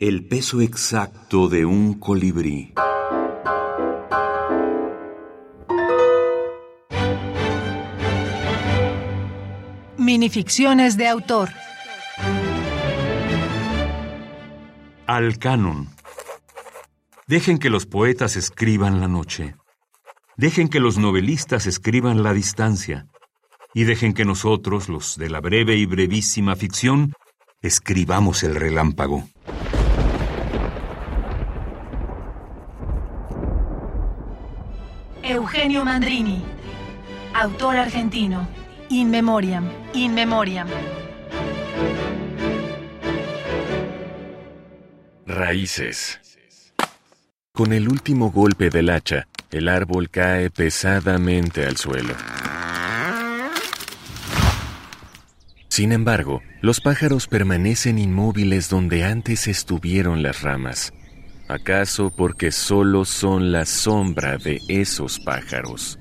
El peso exacto de un colibrí. Minificciones de autor. Al canon. Dejen que los poetas escriban la noche. Dejen que los novelistas escriban la distancia. Y dejen que nosotros, los de la breve y brevísima ficción, escribamos el relámpago. Eugenio Mandrini, autor argentino. In memoriam, in memoriam. Raíces. Con el último golpe del hacha, el árbol cae pesadamente al suelo. Sin embargo, los pájaros permanecen inmóviles donde antes estuvieron las ramas. ¿Acaso porque solo son la sombra de esos pájaros?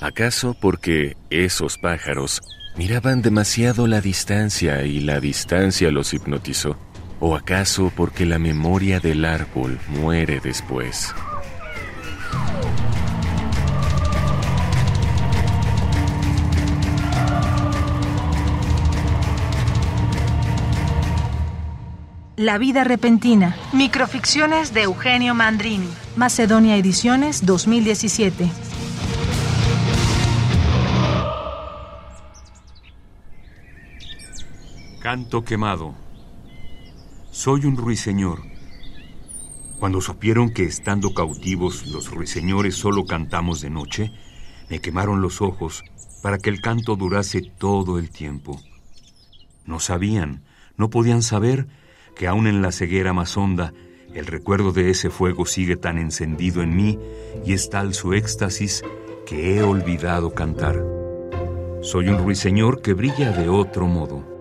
¿Acaso porque esos pájaros miraban demasiado la distancia y la distancia los hipnotizó? ¿O acaso porque la memoria del árbol muere después? La vida repentina. Microficciones de Eugenio Mandrini. Macedonia Ediciones 2017. Canto quemado. Soy un ruiseñor. Cuando supieron que estando cautivos los ruiseñores solo cantamos de noche, me quemaron los ojos para que el canto durase todo el tiempo. No sabían, no podían saber que aún en la ceguera más honda, el recuerdo de ese fuego sigue tan encendido en mí y es tal su éxtasis que he olvidado cantar. Soy un ruiseñor que brilla de otro modo.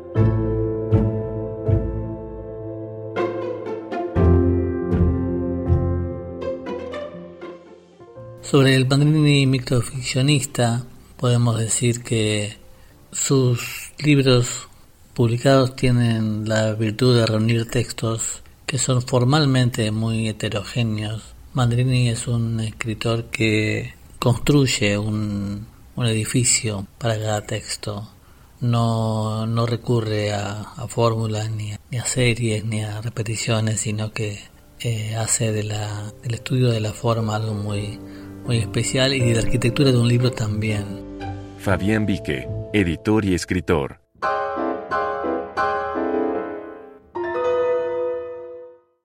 Sobre el Mandrini microficcionista, podemos decir que sus libros publicados tienen la virtud de reunir textos que son formalmente muy heterogéneos. Mandrini es un escritor que construye un, edificio para cada texto. No, no recurre a, fórmulas, ni, ni a series, ni a repeticiones, sino que eh, hace de la, del estudio de la forma algo muy, muy especial y de la arquitectura de un libro también. Fabián Vique, editor y escritor.